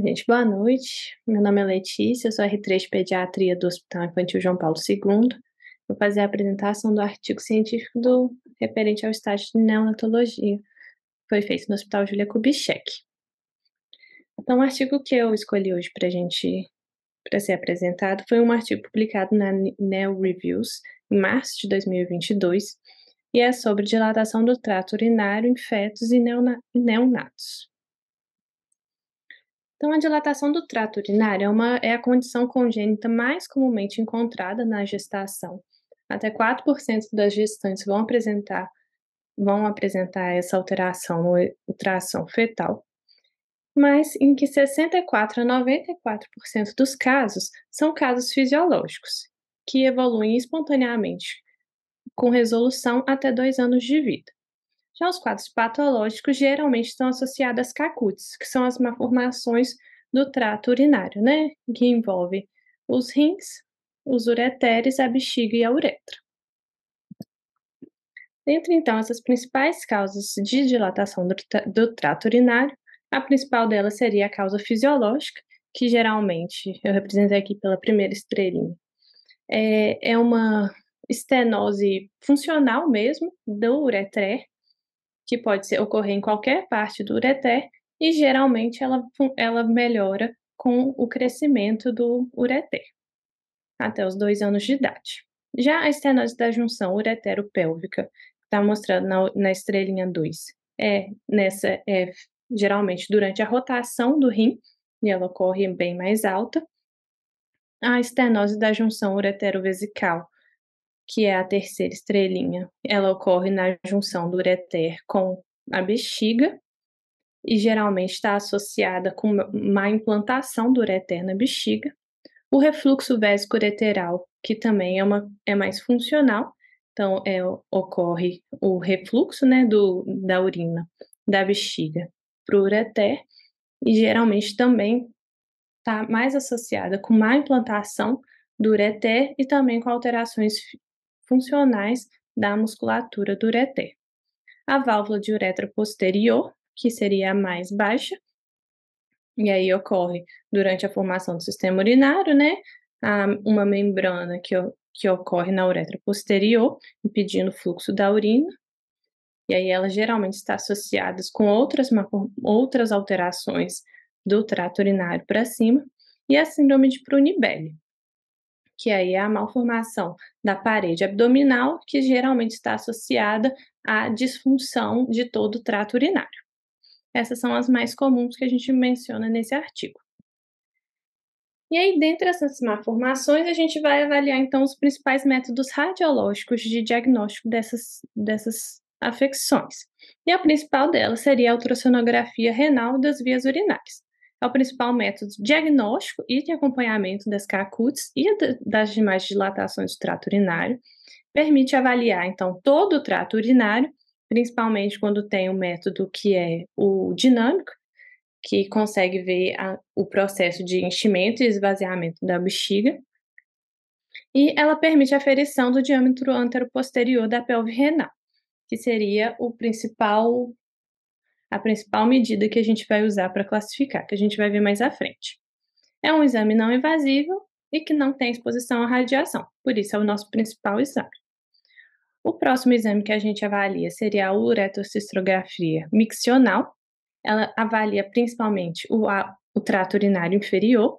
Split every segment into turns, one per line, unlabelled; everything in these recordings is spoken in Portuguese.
Gente, boa noite. Meu nome é Letícia, sou R3 de Pediatria do Hospital Infantil João Paulo II. Vou fazer a apresentação do artigo científico do referente ao estágio de neonatologia. Foi feito no Hospital Julia Kubitschek. Então, o artigo que eu escolhi hoje para gente para ser apresentado foi um artigo publicado na Neo Reviews em março de 2022 e é sobre dilatação do trato urinário em fetos e neonatos. Então, a dilatação do trato urinário é, uma, é a condição congênita mais comumente encontrada na gestação. Até 4% das gestantes vão apresentar, vão apresentar essa alteração no ultrassom fetal, mas em que 64 a 94% dos casos são casos fisiológicos, que evoluem espontaneamente, com resolução até dois anos de vida. Já os quadros patológicos geralmente estão associados às CACUTs, que são as malformações do trato urinário, né? Que envolve os rins, os ureteres, a bexiga e a uretra. Dentre então essas principais causas de dilatação do, do trato urinário, a principal delas seria a causa fisiológica, que geralmente eu representei aqui pela primeira estrelinha. É, é uma estenose funcional mesmo do ureter, que pode ser, ocorrer em qualquer parte do ureter, e geralmente ela, ela melhora com o crescimento do ureter, até os dois anos de idade. Já a estenose da junção uretero-pélvica, está mostrando na, na estrelinha 2, é nessa é geralmente durante a rotação do rim, e ela ocorre bem mais alta. A estenose da junção uretero-vesical, que é a terceira estrelinha, ela ocorre na junção do ureter com a bexiga e geralmente está associada com má implantação do ureter na bexiga. O refluxo vésico-ureteral, que também é, uma, é mais funcional, então é, ocorre o refluxo né, do, da urina da bexiga para o ureter e geralmente também está mais associada com má implantação do ureter e também com alterações funcionais da musculatura do ureter. A válvula de uretra posterior, que seria a mais baixa, e aí ocorre durante a formação do sistema urinário, né? uma membrana que, que ocorre na uretra posterior, impedindo o fluxo da urina. E aí ela geralmente está associada com outras, outras alterações do trato urinário para cima, e a síndrome de Prunibelli, que aí é a malformação da parede abdominal, que geralmente está associada à disfunção de todo o trato urinário. Essas são as mais comuns que a gente menciona nesse artigo. E aí, dentre essas malformações, a gente vai avaliar então os principais métodos radiológicos de diagnóstico dessas, dessas afecções. E a principal delas seria a ultrassonografia renal das vias urinárias é o principal método diagnóstico e de acompanhamento das CACUTs e das demais dilatações do trato urinário. Permite avaliar, então, todo o trato urinário, principalmente quando tem um método que é o dinâmico, que consegue ver a, o processo de enchimento e esvaziamento da bexiga. E ela permite a aferição do diâmetro anteroposterior da pelve renal, que seria o principal a principal medida que a gente vai usar para classificar, que a gente vai ver mais à frente. É um exame não invasivo e que não tem exposição à radiação, por isso é o nosso principal exame. O próximo exame que a gente avalia seria a uretrocistrografia miccional. Ela avalia principalmente o, a, o trato urinário inferior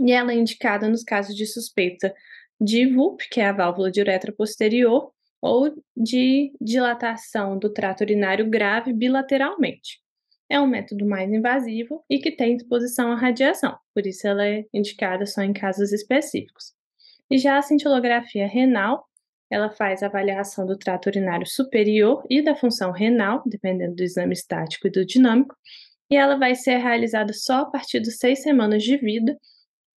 e ela é indicada nos casos de suspeita de VUP, que é a válvula de uretra posterior, ou de dilatação do trato urinário grave bilateralmente. É um método mais invasivo e que tem exposição à radiação, por isso ela é indicada só em casos específicos. E já a cintilografia renal, ela faz avaliação do trato urinário superior e da função renal, dependendo do exame estático e do dinâmico, e ela vai ser realizada só a partir de seis semanas de vida,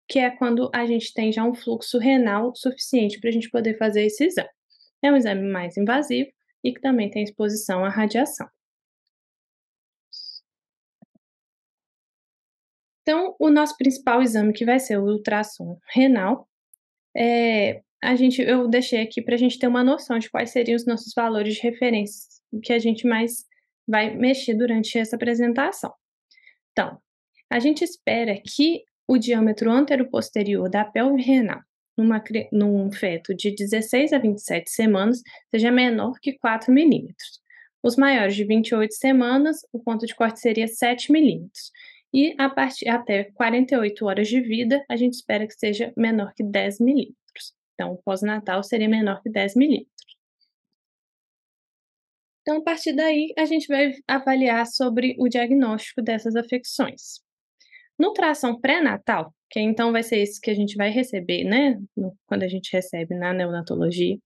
que é quando a gente tem já um fluxo renal suficiente para a gente poder fazer esse exame. É um exame mais invasivo e que também tem exposição à radiação. Então, o nosso principal exame, que vai ser o ultrassom renal, é, a gente, eu deixei aqui para a gente ter uma noção de quais seriam os nossos valores de referência que a gente mais vai mexer durante essa apresentação. Então, A gente espera que o diâmetro anteroposterior da pelve renal numa, num feto de 16 a 27 semanas seja menor que 4 milímetros. Os maiores de 28 semanas, o ponto de corte seria 7 milímetros. E a partir até 48 horas de vida, a gente espera que seja menor que 10 milímetros. Então, o pós-natal seria menor que 10 milímetros. Então, a partir daí, a gente vai avaliar sobre o diagnóstico dessas afecções. No tração pré-natal, que então vai ser esse que a gente vai receber, né, quando a gente recebe na neonatologia,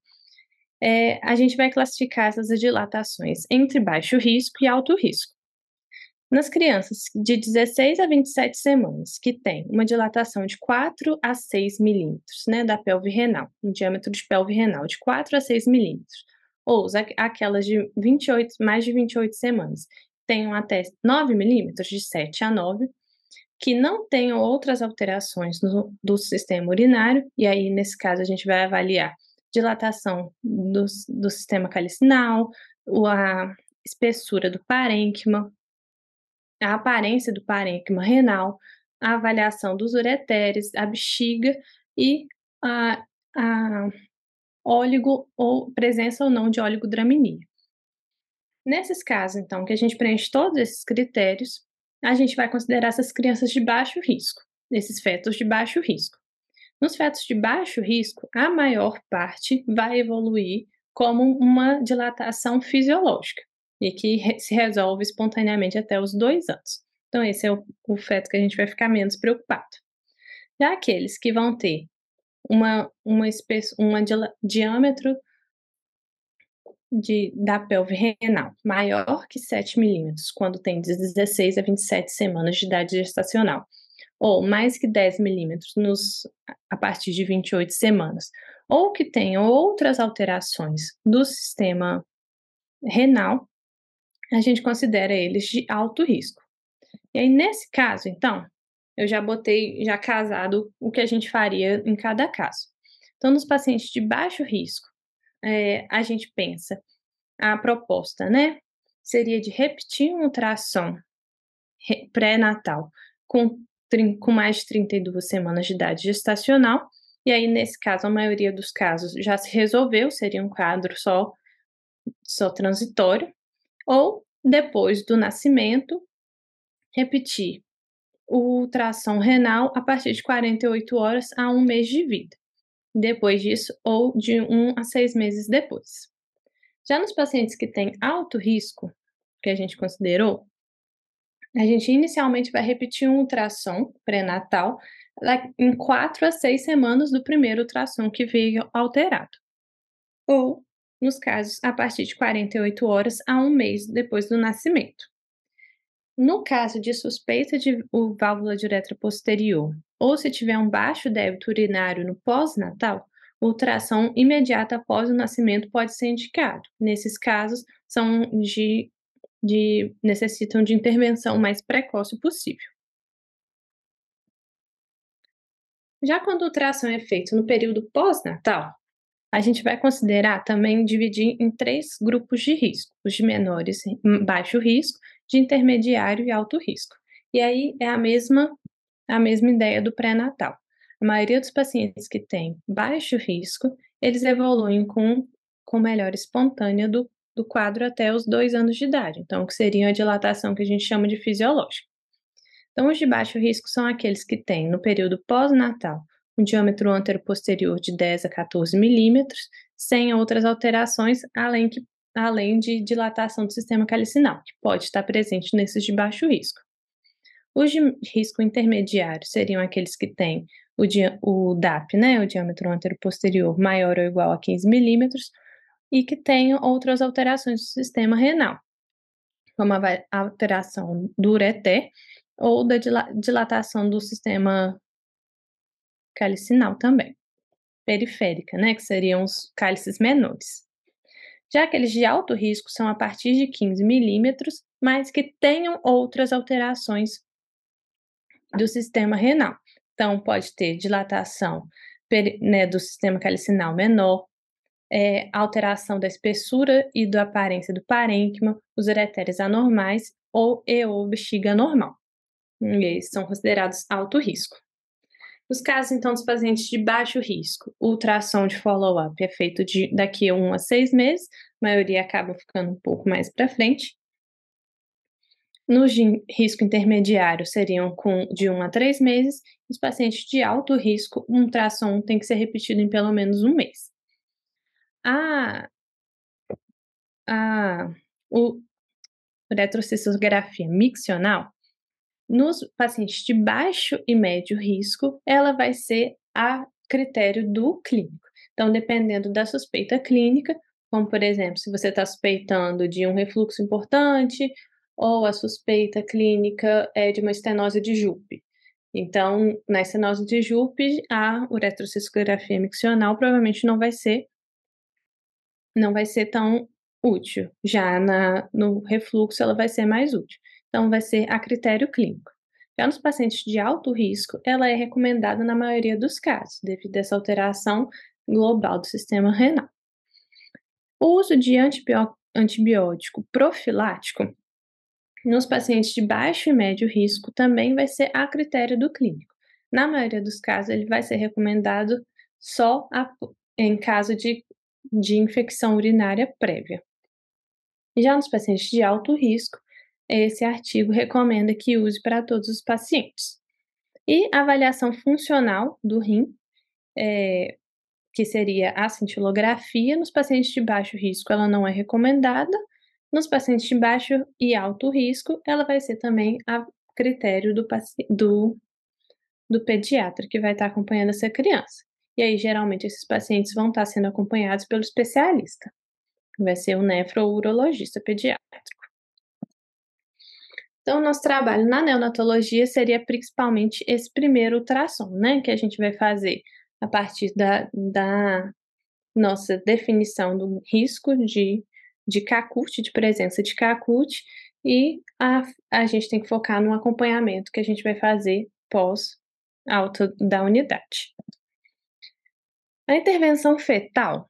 é, a gente vai classificar essas dilatações entre baixo risco e alto risco. Nas crianças de 16 a 27 semanas, que têm uma dilatação de 4 a 6 milímetros né, da pelve renal, um diâmetro de pelve renal de 4 a 6 milímetros, ou aquelas de 28, mais de 28 semanas, tenham até 9 milímetros, de 7 a 9, que não tenham outras alterações no, do sistema urinário, e aí, nesse caso, a gente vai avaliar dilatação do, do sistema calicinal, a espessura do parênquima, a aparência do parênquima renal, a avaliação dos ureteres, a bexiga e a, a óligo ou presença ou não de oligodraminia. Nesses casos, então, que a gente preenche todos esses critérios, a gente vai considerar essas crianças de baixo risco, esses fetos de baixo risco. Nos fetos de baixo risco, a maior parte vai evoluir como uma dilatação fisiológica e que se resolve espontaneamente até os dois anos. Então, esse é o, o feto que a gente vai ficar menos preocupado. Já aqueles que vão ter uma, uma, uma diâmetro de, da pelve renal maior que 7 milímetros, quando tem de 16 a 27 semanas de idade gestacional, ou mais que 10 milímetros a partir de 28 semanas, ou que tenham outras alterações do sistema renal, a gente considera eles de alto risco. E aí, nesse caso, então, eu já botei, já casado, o que a gente faria em cada caso. Então, nos pacientes de baixo risco, é, a gente pensa, a proposta, né, seria de repetir um ultrassom pré-natal com, com mais de 32 semanas de idade gestacional, e aí, nesse caso, a maioria dos casos já se resolveu, seria um quadro só, só transitório, ou depois do nascimento, repetir o ultrassom renal a partir de 48 horas a um mês de vida, depois disso, ou de um a seis meses depois. Já nos pacientes que têm alto risco, que a gente considerou, a gente inicialmente vai repetir um ultrassom pré-natal em quatro a seis semanas do primeiro ultrassom que veio alterado. Ou nos casos a partir de 48 horas a um mês depois do nascimento. No caso de suspeita de válvula de uretra posterior ou se tiver um baixo débito urinário no pós-natal, ultrassom imediata após o nascimento pode ser indicado. Nesses casos, são de, de necessitam de intervenção mais precoce possível. Já quando o ultrassom é feito no período pós-natal, a gente vai considerar também dividir em três grupos de risco: os de menores, baixo risco, de intermediário e alto risco. E aí é a mesma a mesma ideia do pré-natal. A maioria dos pacientes que têm baixo risco, eles evoluem com, com melhora espontânea do, do quadro até os dois anos de idade, então, que seria a dilatação que a gente chama de fisiológica. Então, os de baixo risco são aqueles que têm, no período pós-natal, um diâmetro antero-posterior de 10 a 14 milímetros, sem outras alterações, além, que, além de dilatação do sistema calicinal, que pode estar presente nesses de baixo risco. Os de risco intermediário seriam aqueles que têm o, o DAP, né, o diâmetro antero-posterior, maior ou igual a 15 milímetros, e que tenham outras alterações do sistema renal, como a alteração do ureter ou da dilatação do sistema calicinal também, periférica, né, que seriam os cálices menores. Já aqueles de alto risco são a partir de 15 milímetros, mas que tenham outras alterações do sistema renal. Então, pode ter dilatação né, do sistema calicinal menor, é, alteração da espessura e da aparência do parênquima, os ureteres anormais ou e ou bexiga normal. E eles são considerados alto risco. Nos casos, então, dos pacientes de baixo risco, o ultrassom de follow-up é feito de, daqui a um a seis meses, a maioria acaba ficando um pouco mais para frente. No risco intermediário, seriam com de um a três meses. Os pacientes de alto risco, um ultrassom tem que ser repetido em pelo menos um mês. A, a o, retrocistografia miccional, nos pacientes de baixo e médio risco, ela vai ser a critério do clínico. Então, dependendo da suspeita clínica, como por exemplo, se você está suspeitando de um refluxo importante ou a suspeita clínica é de uma estenose de Jupe. Então, na estenose de Jupe, a uretrocistografia miccional provavelmente não vai ser não vai ser tão útil. Já na, no refluxo, ela vai ser mais útil. Então, vai ser a critério clínico. Já nos pacientes de alto risco, ela é recomendada na maioria dos casos, devido a essa alteração global do sistema renal. O uso de antibiótico profilático nos pacientes de baixo e médio risco também vai ser a critério do clínico. Na maioria dos casos, ele vai ser recomendado só a, em caso de, de infecção urinária prévia. Já nos pacientes de alto risco, esse artigo recomenda que use para todos os pacientes. E a avaliação funcional do rim, é, que seria a cintilografia, nos pacientes de baixo risco ela não é recomendada, nos pacientes de baixo e alto risco ela vai ser também a critério do, do, do pediatra que vai estar acompanhando essa criança. E aí, geralmente, esses pacientes vão estar sendo acompanhados pelo especialista vai ser o nefrourologista pediátrico. Então, nosso trabalho na neonatologia seria principalmente esse primeiro ultrassom, né, que a gente vai fazer a partir da, da nossa definição do risco de, de CACUT, de presença de CACUT, e a, a gente tem que focar no acompanhamento que a gente vai fazer pós alta da unidade. A intervenção fetal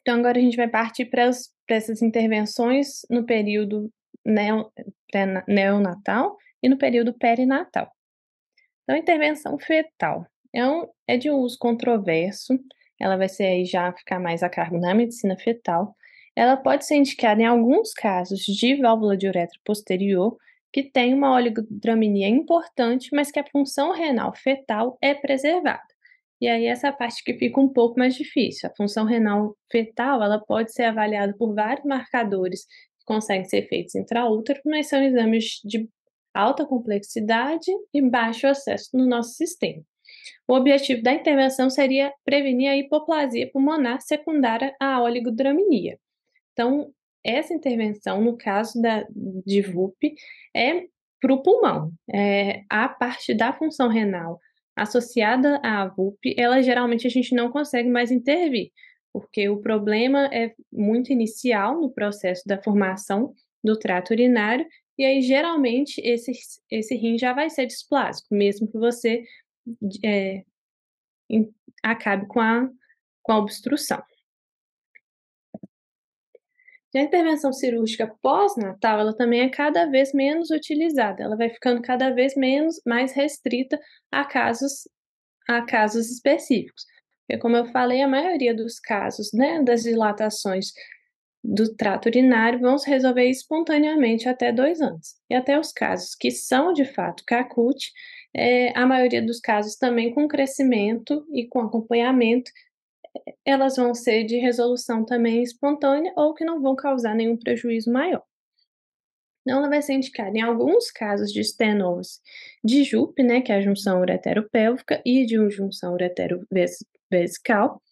então, agora a gente vai partir para, essas intervenções no período neonatal e no período perinatal. Então, intervenção fetal é, um, é de uso controverso, ela vai ser já ficar mais a cargo na medicina fetal. Ela pode ser indicada em alguns casos de válvula de uretra posterior, que tem uma oligodraminia importante, mas que a função renal fetal é preservada. E aí essa parte que fica um pouco mais difícil. A função renal fetal, ela pode ser avaliada por vários marcadores conseguem ser feitos intraútero, mas são exames de alta complexidade e baixo acesso no nosso sistema. O objetivo da intervenção seria prevenir a hipoplasia pulmonar secundária à oligodraminia. Então, essa intervenção, no caso da, de VUP, é para o pulmão. É, a parte da função renal associada à VUP, ela geralmente a gente não consegue mais intervir, porque o problema é muito inicial no processo da formação do trato urinário, e aí geralmente esse, esse rim já vai ser displásico, mesmo que você é, acabe com a, com a obstrução. a intervenção cirúrgica pós-natal, ela também é cada vez menos utilizada, ela vai ficando cada vez menos mais restrita a casos a casos específicos. Porque como eu falei, a maioria dos casos, né, das dilatações do trato urinário vão se resolver espontaneamente até dois anos. E até os casos que são de fato CACUT, é, a maioria dos casos também com crescimento e com acompanhamento, elas vão ser de resolução também espontânea ou que não vão causar nenhum prejuízo maior. Então, ela vai ser indicada em alguns casos de estenose de JUP, né, que é a junção ureteropélvica, e de junção ureterovesical.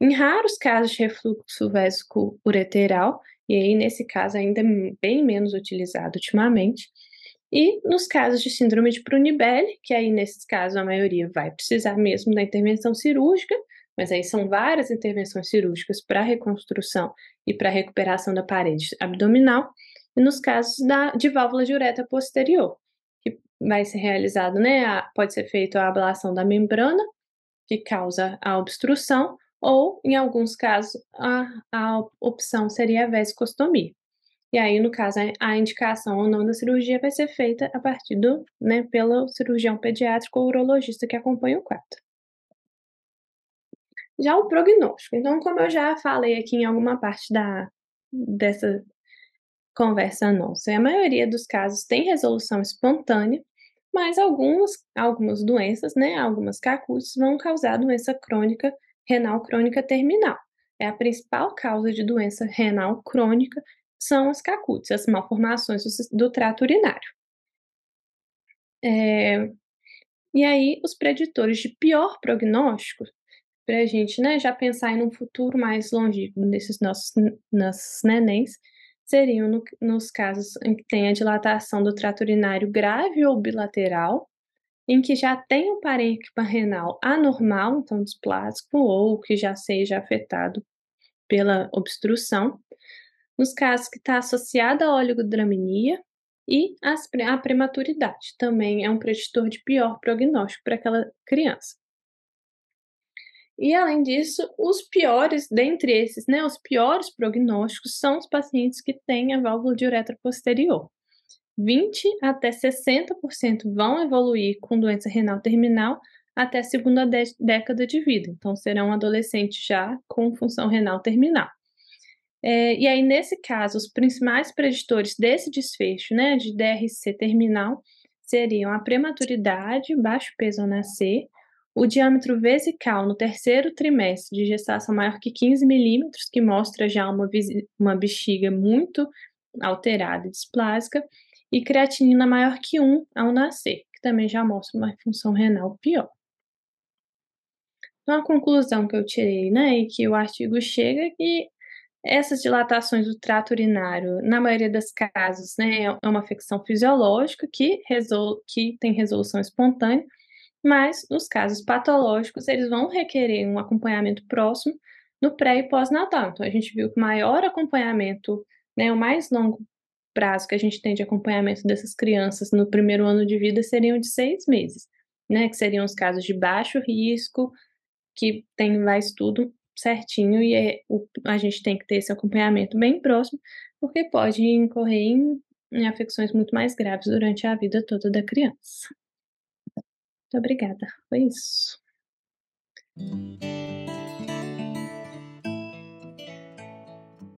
Em raros casos de refluxo vésico ureteral, e aí nesse caso ainda bem menos utilizado ultimamente. E nos casos de síndrome de Prunibelli, que aí nesses casos a maioria vai precisar mesmo da intervenção cirúrgica, mas aí são várias intervenções cirúrgicas para reconstrução e para recuperação da parede abdominal, e nos casos da, de válvula de uretra posterior, que vai ser realizado, né, a, pode ser feito a ablação da membrana, que causa a obstrução, ou, em alguns casos, a, a opção seria a vesicostomia. E aí, no caso, a indicação ou não da cirurgia vai ser feita a partir do, né, pelo cirurgião pediátrico ou urologista que acompanha o quadro. Já o prognóstico. Então, como eu já falei aqui em alguma parte da, dessa conversa nossa, a maioria dos casos tem resolução espontânea, mas algumas, algumas doenças, né, algumas CACUTs vão causar doença crônica renal crônica terminal. É a principal causa de doença renal crônica são as CACUTs, as malformações do, trato urinário. É, e aí, os preditores de pior prognóstico, para a gente né, já pensar em um futuro mais longínquo desses nossos, nossos nenéns, seriam no, nos casos em que tem a dilatação do trato urinário grave ou bilateral, em que já tem um parênquima renal anormal, então displásico, ou que já seja afetado pela obstrução, nos casos que está associada à oligodramia e a prematuridade, também é um preditor de pior prognóstico para aquela criança. E além disso, os piores, dentre esses, né, os piores prognósticos são os pacientes que têm a válvula de uretra posterior. 20 até 60% vão evoluir com doença renal terminal até a segunda década de vida, então serão adolescentes já com função renal terminal. É, e aí, nesse caso, os principais preditores desse desfecho, né, de DRC terminal, seriam a prematuridade, baixo peso ao nascer, o diâmetro vesical no terceiro trimestre de gestação maior que 15 milímetros, que mostra já uma, uma bexiga muito alterada e displásica, e creatinina maior que 1 ao nascer, que também já mostra uma função renal pior. Então, a conclusão que eu tirei, né, e que o artigo chega é que essas dilatações do trato urinário, na maioria dos casos, né, é uma afecção fisiológica que, resol que tem resolução espontânea, mas nos casos patológicos, eles vão requerer um acompanhamento próximo no pré e pós-natal. Então, a gente viu que o maior acompanhamento, né, o mais longo prazo que a gente tem de acompanhamento dessas crianças no primeiro ano de vida seriam de seis meses, né, que seriam os casos de baixo risco, que tem lá estudo certinho e é, o, a gente tem que ter esse acompanhamento bem próximo, porque pode incorrer em, em afecções muito mais graves durante a vida toda da criança. Muito obrigada. Foi isso.